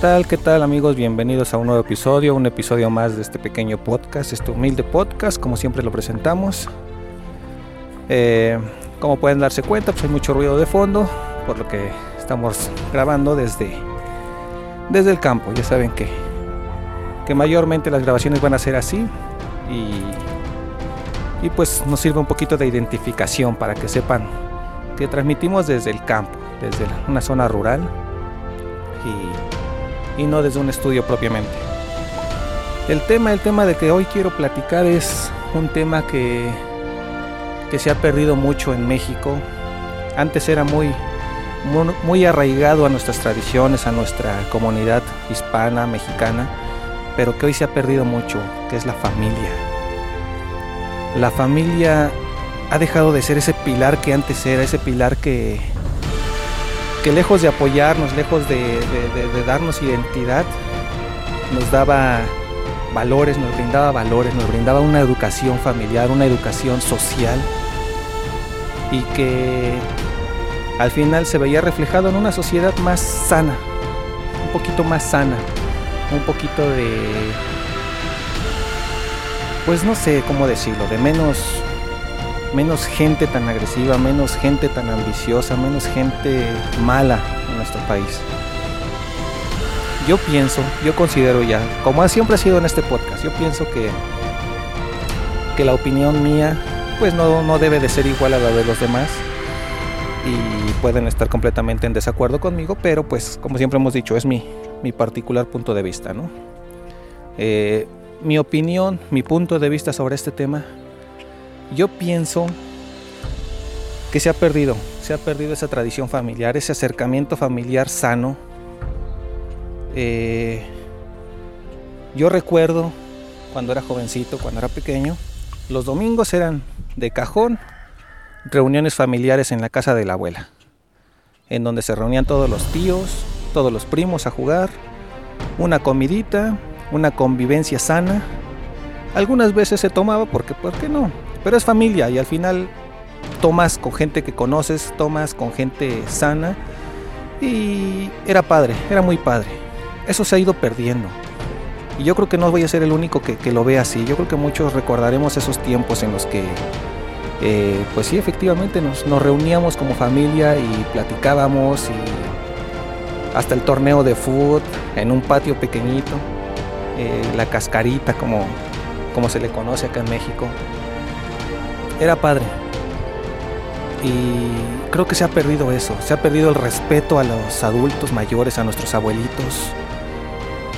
tal? ¿Qué tal amigos? Bienvenidos a un nuevo episodio, un episodio más de este pequeño podcast, este humilde podcast, como siempre lo presentamos. Eh, como pueden darse cuenta, pues hay mucho ruido de fondo, por lo que estamos grabando desde, desde el campo. Ya saben que, que mayormente las grabaciones van a ser así y, y pues nos sirve un poquito de identificación para que sepan que transmitimos desde el campo, desde una zona rural y, y no desde un estudio propiamente. El tema, el tema de que hoy quiero platicar es un tema que, que se ha perdido mucho en México. Antes era muy, muy, muy arraigado a nuestras tradiciones, a nuestra comunidad hispana, mexicana, pero que hoy se ha perdido mucho, que es la familia. La familia ha dejado de ser ese pilar que antes era, ese pilar que, que lejos de apoyarnos, lejos de, darnos identidad, nos daba valores, nos brindaba valores, nos brindaba una educación familiar, una educación social y que al final se veía reflejado en una sociedad más sana, un poquito más sana, un poquito de, pues no sé cómo decirlo, de menos menos gente tan agresiva, menos gente tan ambiciosa, menos gente mala en nuestro país. Yo pienso, yo considero ya, como siempre ha sido en este podcast, yo pienso que, que la opinión mía pues no, no debe de ser igual a la de los demás y pueden estar completamente en desacuerdo conmigo, pero pues como siempre hemos dicho, es mi, mi particular punto de vista, ¿no? Eh, mi opinión, mi punto de vista sobre este tema yo pienso que se ha perdido, se ha perdido esa tradición familiar, ese acercamiento familiar sano. Eh, yo recuerdo cuando era jovencito, cuando era pequeño, los domingos eran de cajón reuniones familiares en la casa de la abuela, en donde se reunían todos los tíos, todos los primos a jugar, una comidita, una convivencia sana. Algunas veces se tomaba porque, ¿por qué no? Pero es familia y al final tomas con gente que conoces, tomas con gente sana y era padre, era muy padre. Eso se ha ido perdiendo. Y yo creo que no voy a ser el único que, lo ve así. Yo creo que muchos recordaremos esos tiempos en los que, eh, pues sí, efectivamente nos, nos, reuníamos como familia y platicábamos y hasta el torneo de fútbol en un patio pequeñito, eh, la cascarita como, como se le conoce acá en México era padre. Y creo que se ha perdido eso, se ha perdido el respeto a los adultos mayores, a nuestros abuelitos.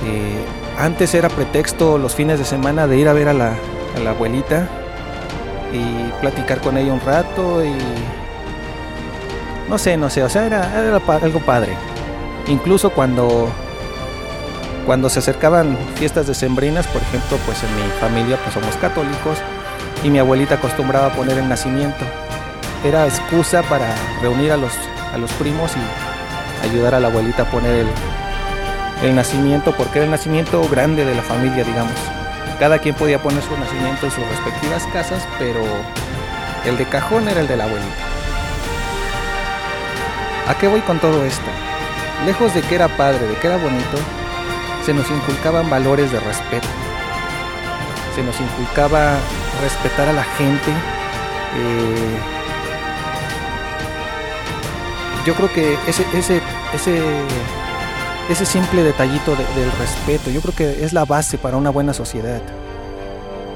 Eh, antes era pretexto los fines de semana de ir a ver a la, abuelita y platicar con ella un rato y no sé, no sé, o sea, era, era algo padre. Incluso cuando cuando se acercaban fiestas decembrinas, por ejemplo, pues en mi familia pues somos católicos, y mi abuelita acostumbraba a poner el nacimiento. Era excusa para reunir a los, a los primos y ayudar a la abuelita a poner el, el nacimiento, porque era el nacimiento grande de la familia, digamos. Cada quien podía poner su nacimiento en sus respectivas casas, pero el de cajón era el de la abuelita. ¿A qué voy con todo esto? Lejos de que era padre, de que era bonito, se nos inculcaban valores de respeto. Se nos inculcaba respetar a la gente. Eh, yo creo que ese, ese, ese, ese simple detallito de, del respeto, yo creo que es la base para una buena sociedad.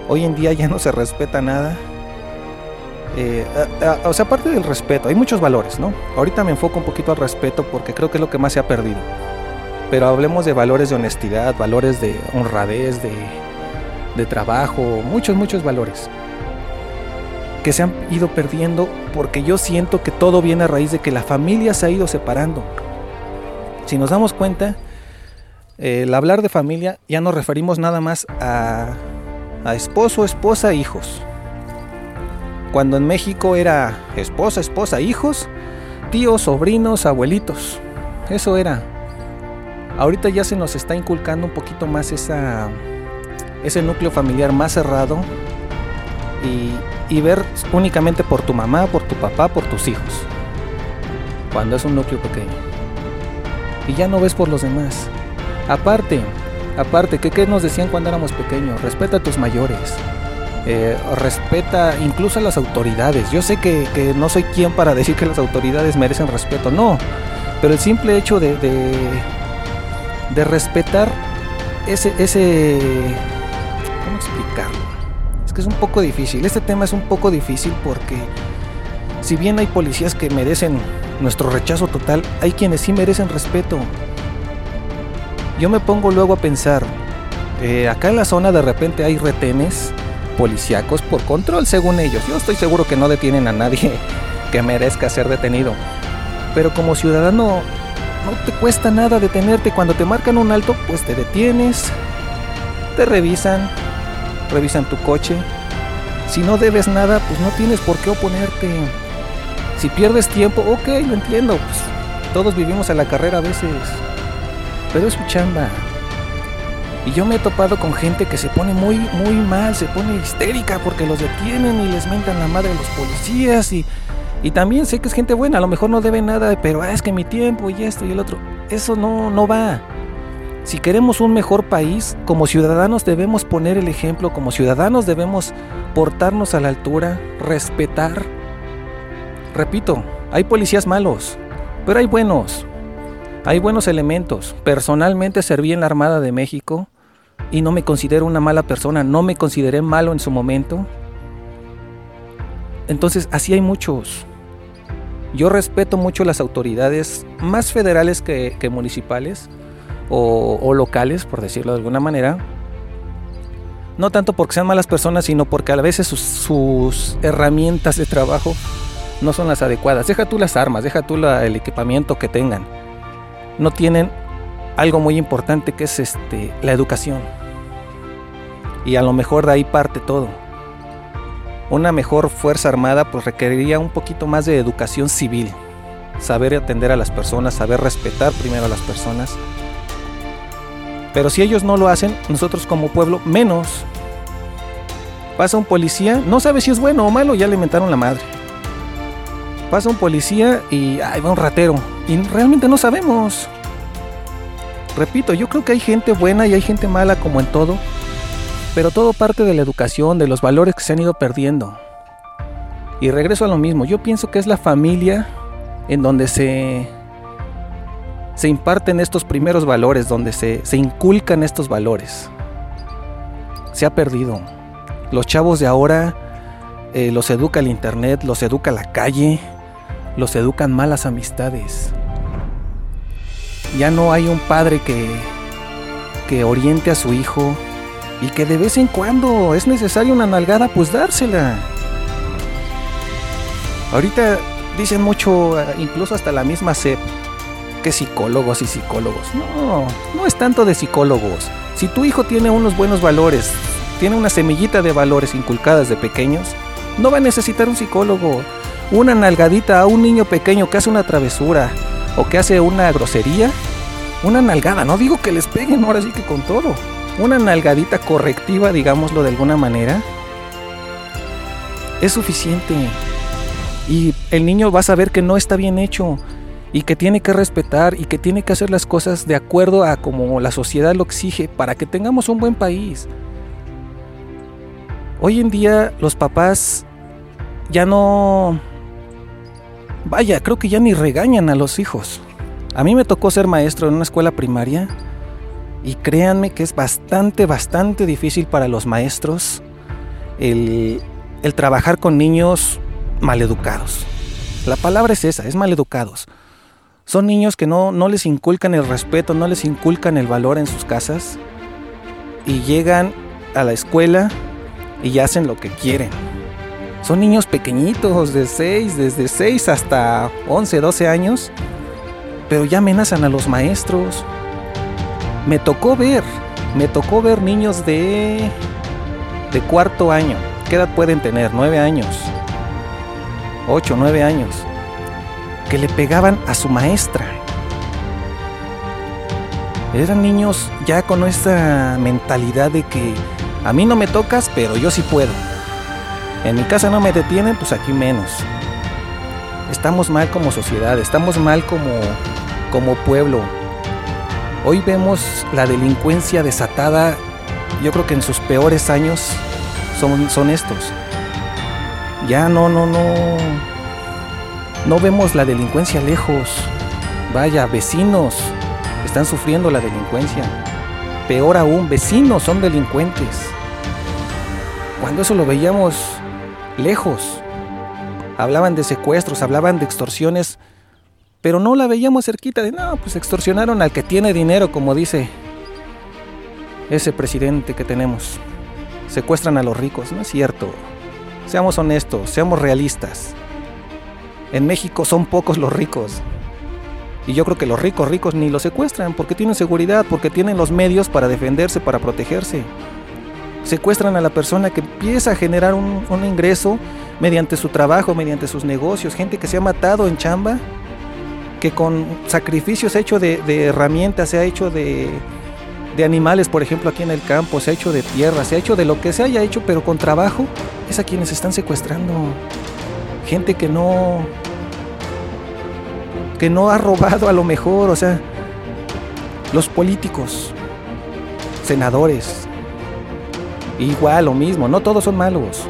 Hoy en día ya no se respeta nada. Eh, o sea, aparte del respeto, hay muchos valores, ¿no? Ahorita me enfoco un poquito al respeto porque creo que es lo que más se ha perdido. Pero hablemos de valores de honestidad, valores de honradez, de, de trabajo, muchos, muchos valores que se han ido perdiendo porque yo siento que todo viene a raíz de que la familia se ha ido separando. Si nos damos cuenta, el hablar de familia ya nos referimos nada más a, a esposo, esposa, hijos. Cuando en México era esposa, esposa, hijos, tíos, sobrinos, abuelitos. Eso era. Ahorita ya se nos está inculcando un poquito más esa, ese núcleo familiar más cerrado y, y, ver únicamente por tu mamá, por tu papá, por tus hijos. Cuando es un núcleo pequeño. Y ya no ves por los demás. Aparte, aparte, ¿qué, ¿qué nos decían cuando éramos pequeños? Respeta a tus mayores. Eh, respeta incluso a las autoridades. Yo sé que, que, no soy quien para decir que las autoridades merecen respeto, no. Pero el simple hecho de, de, de respetar ese, ese... ¿Cómo explicarlo? Es que es un poco difícil. Este tema es un poco difícil porque si bien hay policías que merecen nuestro rechazo total, hay quienes sí merecen respeto. Yo me pongo luego a pensar, eh, acá en la zona de repente hay retenes policíacos por control, según ellos. Yo estoy seguro que no detienen a nadie que merezca ser detenido. Pero como ciudadano, no te cuesta nada detenerte. Cuando te marcan un alto, pues te detienes, te revisan, revisan tu coche. Si no debes nada, pues no tienes por qué oponerte. Si pierdes tiempo, ok, lo entiendo. Pues todos vivimos a la carrera a veces. Pero es su chamba. Y yo me he topado con gente que se pone muy, muy mal, se pone histérica porque los detienen y les mentan la madre a los policías. Y, y también sé que es gente buena, a lo mejor no debe nada, pero ah, es que mi tiempo y esto y el otro. Eso no, no va. Si queremos un mejor país, como ciudadanos debemos poner el ejemplo, como ciudadanos debemos portarnos a la altura, respetar. Repito, hay policías malos, pero hay buenos. Hay buenos elementos. Personalmente serví en la Armada de México y no me considero una mala persona, no me consideré malo en su momento. Entonces, así hay muchos. Yo respeto mucho las autoridades más federales que, que municipales o, locales, por decirlo de alguna manera. No tanto porque sean malas personas, sino porque a veces sus, sus herramientas de trabajo no son las adecuadas. Deja tú las armas, deja tú el equipamiento que tengan. No tienen algo muy importante que es este, la educación. Y a lo mejor de ahí parte todo. Una mejor fuerza armada pues requeriría un poquito más de educación civil. Saber atender a las personas, saber respetar primero a las personas. Pero si ellos no lo hacen, nosotros como pueblo menos. Pasa un policía, no sabe si es bueno o malo, ya le la madre. Pasa un policía y ahí va un ratero. Y realmente no sabemos repito, yo creo que hay gente buena y hay gente mala como en todo, pero todo parte de la educación, de los valores que se han ido perdiendo. Y regreso a lo mismo, yo pienso que es la familia en donde se, se imparten estos primeros valores, donde se, se inculcan estos valores. Se ha perdido. Los chavos de ahora eh, los educa el internet, los educa la calle, los educan malas amistades. Ya no hay un padre que, que oriente a su hijo y que de vez en cuando es necesaria una nalgada, pues dársela. Ahorita dicen mucho, incluso hasta la misma SEP, psicólogos y psicólogos. No, no es tanto de psicólogos. Si tu hijo tiene unos buenos valores, tiene una semillita de valores inculcadas de pequeños, no va a necesitar un psicólogo. Una nalgadita a un niño pequeño que hace una travesura, o que hace una grosería, una nalgada, no digo que les peguen, ahora sí que con todo, una nalgadita correctiva, digámoslo de alguna manera, es suficiente. Y el niño va a saber que no está bien hecho y que tiene que respetar y que tiene que hacer las cosas de acuerdo a como la sociedad lo exige para que tengamos un buen país. Hoy en día los papás ya no Vaya, creo que ya ni regañan a los hijos. A mí me tocó ser maestro en una escuela primaria y créanme que es bastante, bastante difícil para los maestros el, el trabajar con niños maleducados. La palabra es esa, es maleducados. Son niños que no, no les inculcan el respeto, no les inculcan el valor en sus casas y llegan a la escuela y hacen lo que quieren. Son niños pequeñitos, de 6, desde 6 hasta 11, 12 años, pero ya amenazan a los maestros. Me tocó ver, me tocó ver niños de, de cuarto año. ¿Qué edad pueden tener? 9 años, 8, 9 años, que le pegaban a su maestra. Eran niños ya con esa mentalidad de que a mí no me tocas, pero yo sí puedo. En mi casa no me detienen, pues aquí menos. Estamos mal como sociedad, estamos mal como, como pueblo. Hoy vemos la delincuencia desatada, yo creo que en sus peores años son, son estos. Ya no, no, no. No vemos la delincuencia lejos. Vaya, vecinos están sufriendo la delincuencia. Peor aún, vecinos son delincuentes. Cuando eso lo veíamos lejos. Hablaban de secuestros, hablaban de extorsiones, pero no la veíamos cerquita de, no, pues extorsionaron al que tiene dinero, como dice ese presidente que tenemos. Secuestran a los ricos, no es cierto. Seamos honestos, seamos realistas. En México son pocos los ricos. Y yo creo que los ricos ricos ni los secuestran porque tienen seguridad, porque tienen los medios para defenderse, para protegerse. Secuestran a la persona que empieza a generar un, ingreso mediante su trabajo, mediante sus negocios. Gente que se ha matado en chamba, que con sacrificios hecho de, de herramientas, se ha hecho de, de animales, por ejemplo, aquí en el campo, se ha hecho de tierra, se ha hecho de lo que se haya hecho, pero con trabajo, es a quienes están secuestrando. Gente que no que no ha robado a lo mejor, o sea, los políticos, senadores, igual lo mismo, no todos son malos.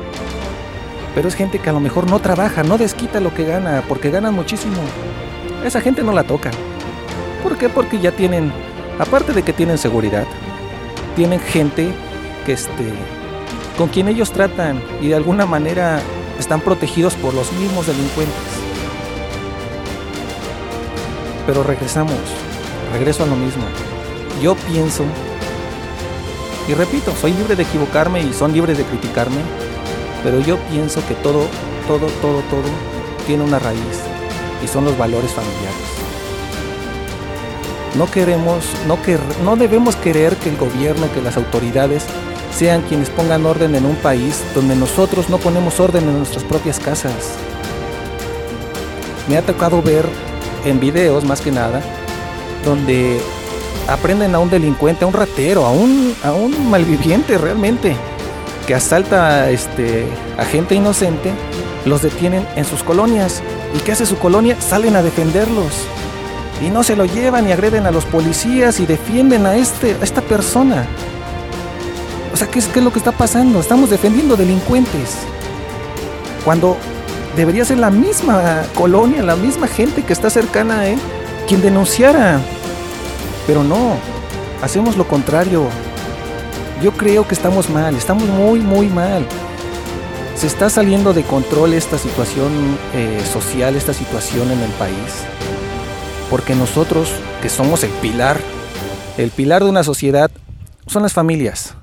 Pero es gente que a lo mejor no trabaja, no desquita lo que gana, porque ganan muchísimo. Esa gente no la toca. ¿Por qué? Porque ya tienen aparte de que tienen seguridad, tienen gente que este, con quien ellos tratan y de alguna manera están protegidos por los mismos delincuentes. Pero regresamos, regreso a lo mismo. Yo pienso, y repito, soy libre de equivocarme y son libres de criticarme, pero yo pienso que todo, todo, todo, todo tiene una raíz y son los valores familiares. No queremos, no, que, no debemos querer que el gobierno, que las autoridades sean quienes pongan orden en un país donde nosotros no ponemos orden en nuestras propias casas. Me ha tocado ver en videos más que nada donde aprenden a un delincuente, a un ratero, a un, a un malviviente realmente que asalta este, a gente inocente, los detienen en sus colonias. ¿Y qué hace su colonia? Salen a defenderlos y no se lo llevan y agreden a los policías y defienden a, este, a esta persona. O sea, ¿qué es, ¿qué es lo que está pasando? Estamos defendiendo delincuentes. Cuando debería ser la misma colonia, la misma gente que está cercana a él, quien denunciara. Pero no, hacemos lo contrario. Yo creo que estamos mal, estamos muy, muy mal. Se está saliendo de control esta situación eh, social, esta situación en el país porque nosotros, que somos el pilar, el pilar de una sociedad, son las familias.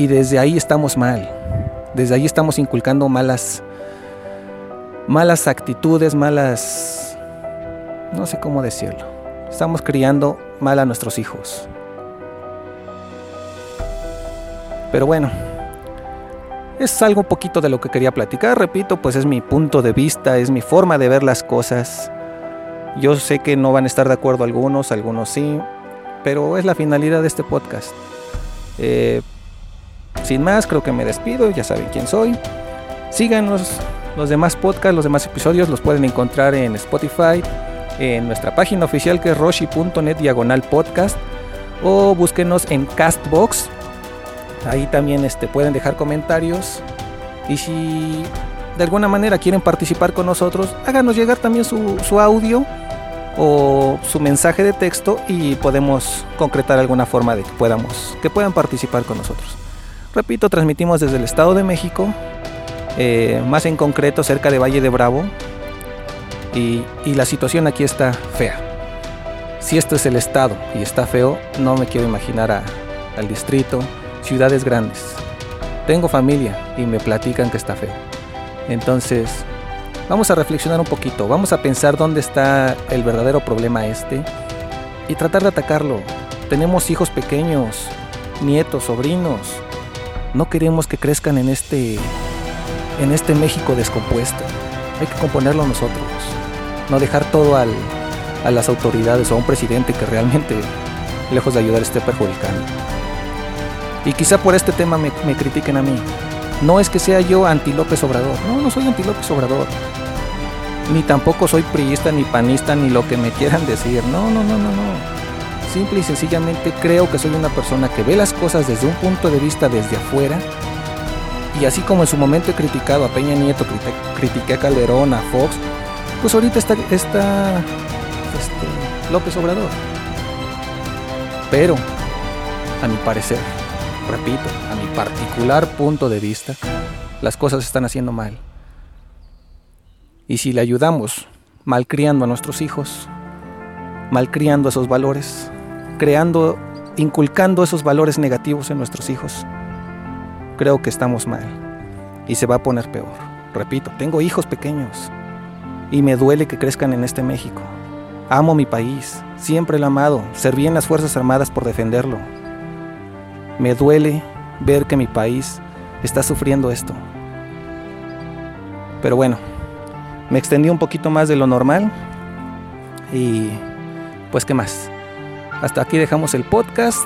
Y desde ahí estamos mal. Desde ahí estamos inculcando malas malas actitudes, malas no sé cómo decirlo. Estamos criando mal a nuestros hijos. Pero bueno, es algo poquito de lo que quería platicar, repito, pues es mi punto de vista, es mi forma de ver las cosas. Yo sé que no van a estar de acuerdo algunos, algunos sí, pero es la finalidad de este podcast. Eh, sin más, creo que me despido, ya saben quién soy. Síganos, los demás podcasts, los demás episodios los pueden encontrar en Spotify, en nuestra página oficial que es roshi.net diagonal podcast o búsquenos en Castbox. Ahí también este, pueden dejar comentarios. Y si de alguna manera quieren participar con nosotros, háganos llegar también su, su audio o su mensaje de texto y podemos concretar alguna forma de que podamos que puedan participar con nosotros. Repito, transmitimos desde el Estado de México, eh, más en concreto cerca de Valle de Bravo, y, la situación aquí está fea. Si esto es el Estado y está feo, no me quiero imaginar al distrito, ciudades grandes. Tengo familia y me platican que está feo. Entonces, Vamos a reflexionar un poquito, vamos a pensar dónde está el verdadero problema este y tratar de atacarlo. Tenemos hijos pequeños, nietos, sobrinos. No queremos que crezcan en este en este México descompuesto. Hay que componerlo nosotros. No dejar todo al, a las autoridades o a un presidente que realmente, lejos de ayudar, esté perjudicando. Y quizá por este tema me, me critiquen a mí. No es que sea yo anti López Obrador. No, no soy anti López Obrador ni tampoco soy priista, ni panista, ni lo que me quieran decir. No, no, no, no, no. Simple y sencillamente creo que soy una persona que ve las cosas desde un punto de vista desde afuera. Y así como en su momento he criticado a Peña Nieto, critiqué a Calderón, a Fox, pues ahorita está, este, López Obrador. Pero, a mi parecer, repito, a mi particular punto de vista, las cosas se están haciendo mal. Y si le ayudamos malcriando a nuestros hijos, malcriando esos valores, creando, inculcando esos valores negativos en nuestros hijos, creo que estamos mal. Y se va a poner peor. Repito, tengo hijos pequeños y me duele que crezcan en este México. Amo mi país, siempre lo he amado, serví en las Fuerzas Armadas por defenderlo. Me duele ver que mi país está sufriendo esto. Pero bueno, me extendí un poquito más de lo normal y pues qué más. Hasta aquí dejamos el podcast.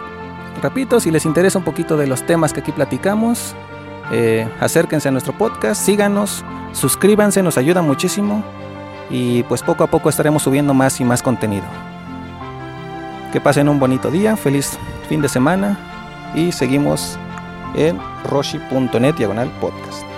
Repito, si les interesa un poquito de los temas que aquí platicamos, eh, acérquense a nuestro podcast, síganos, suscríbanse, nos ayuda muchísimo y pues poco a poco estaremos subiendo más y más contenido. Que pasen un bonito día, feliz fin de semana y seguimos en roshi.net diagonal podcast.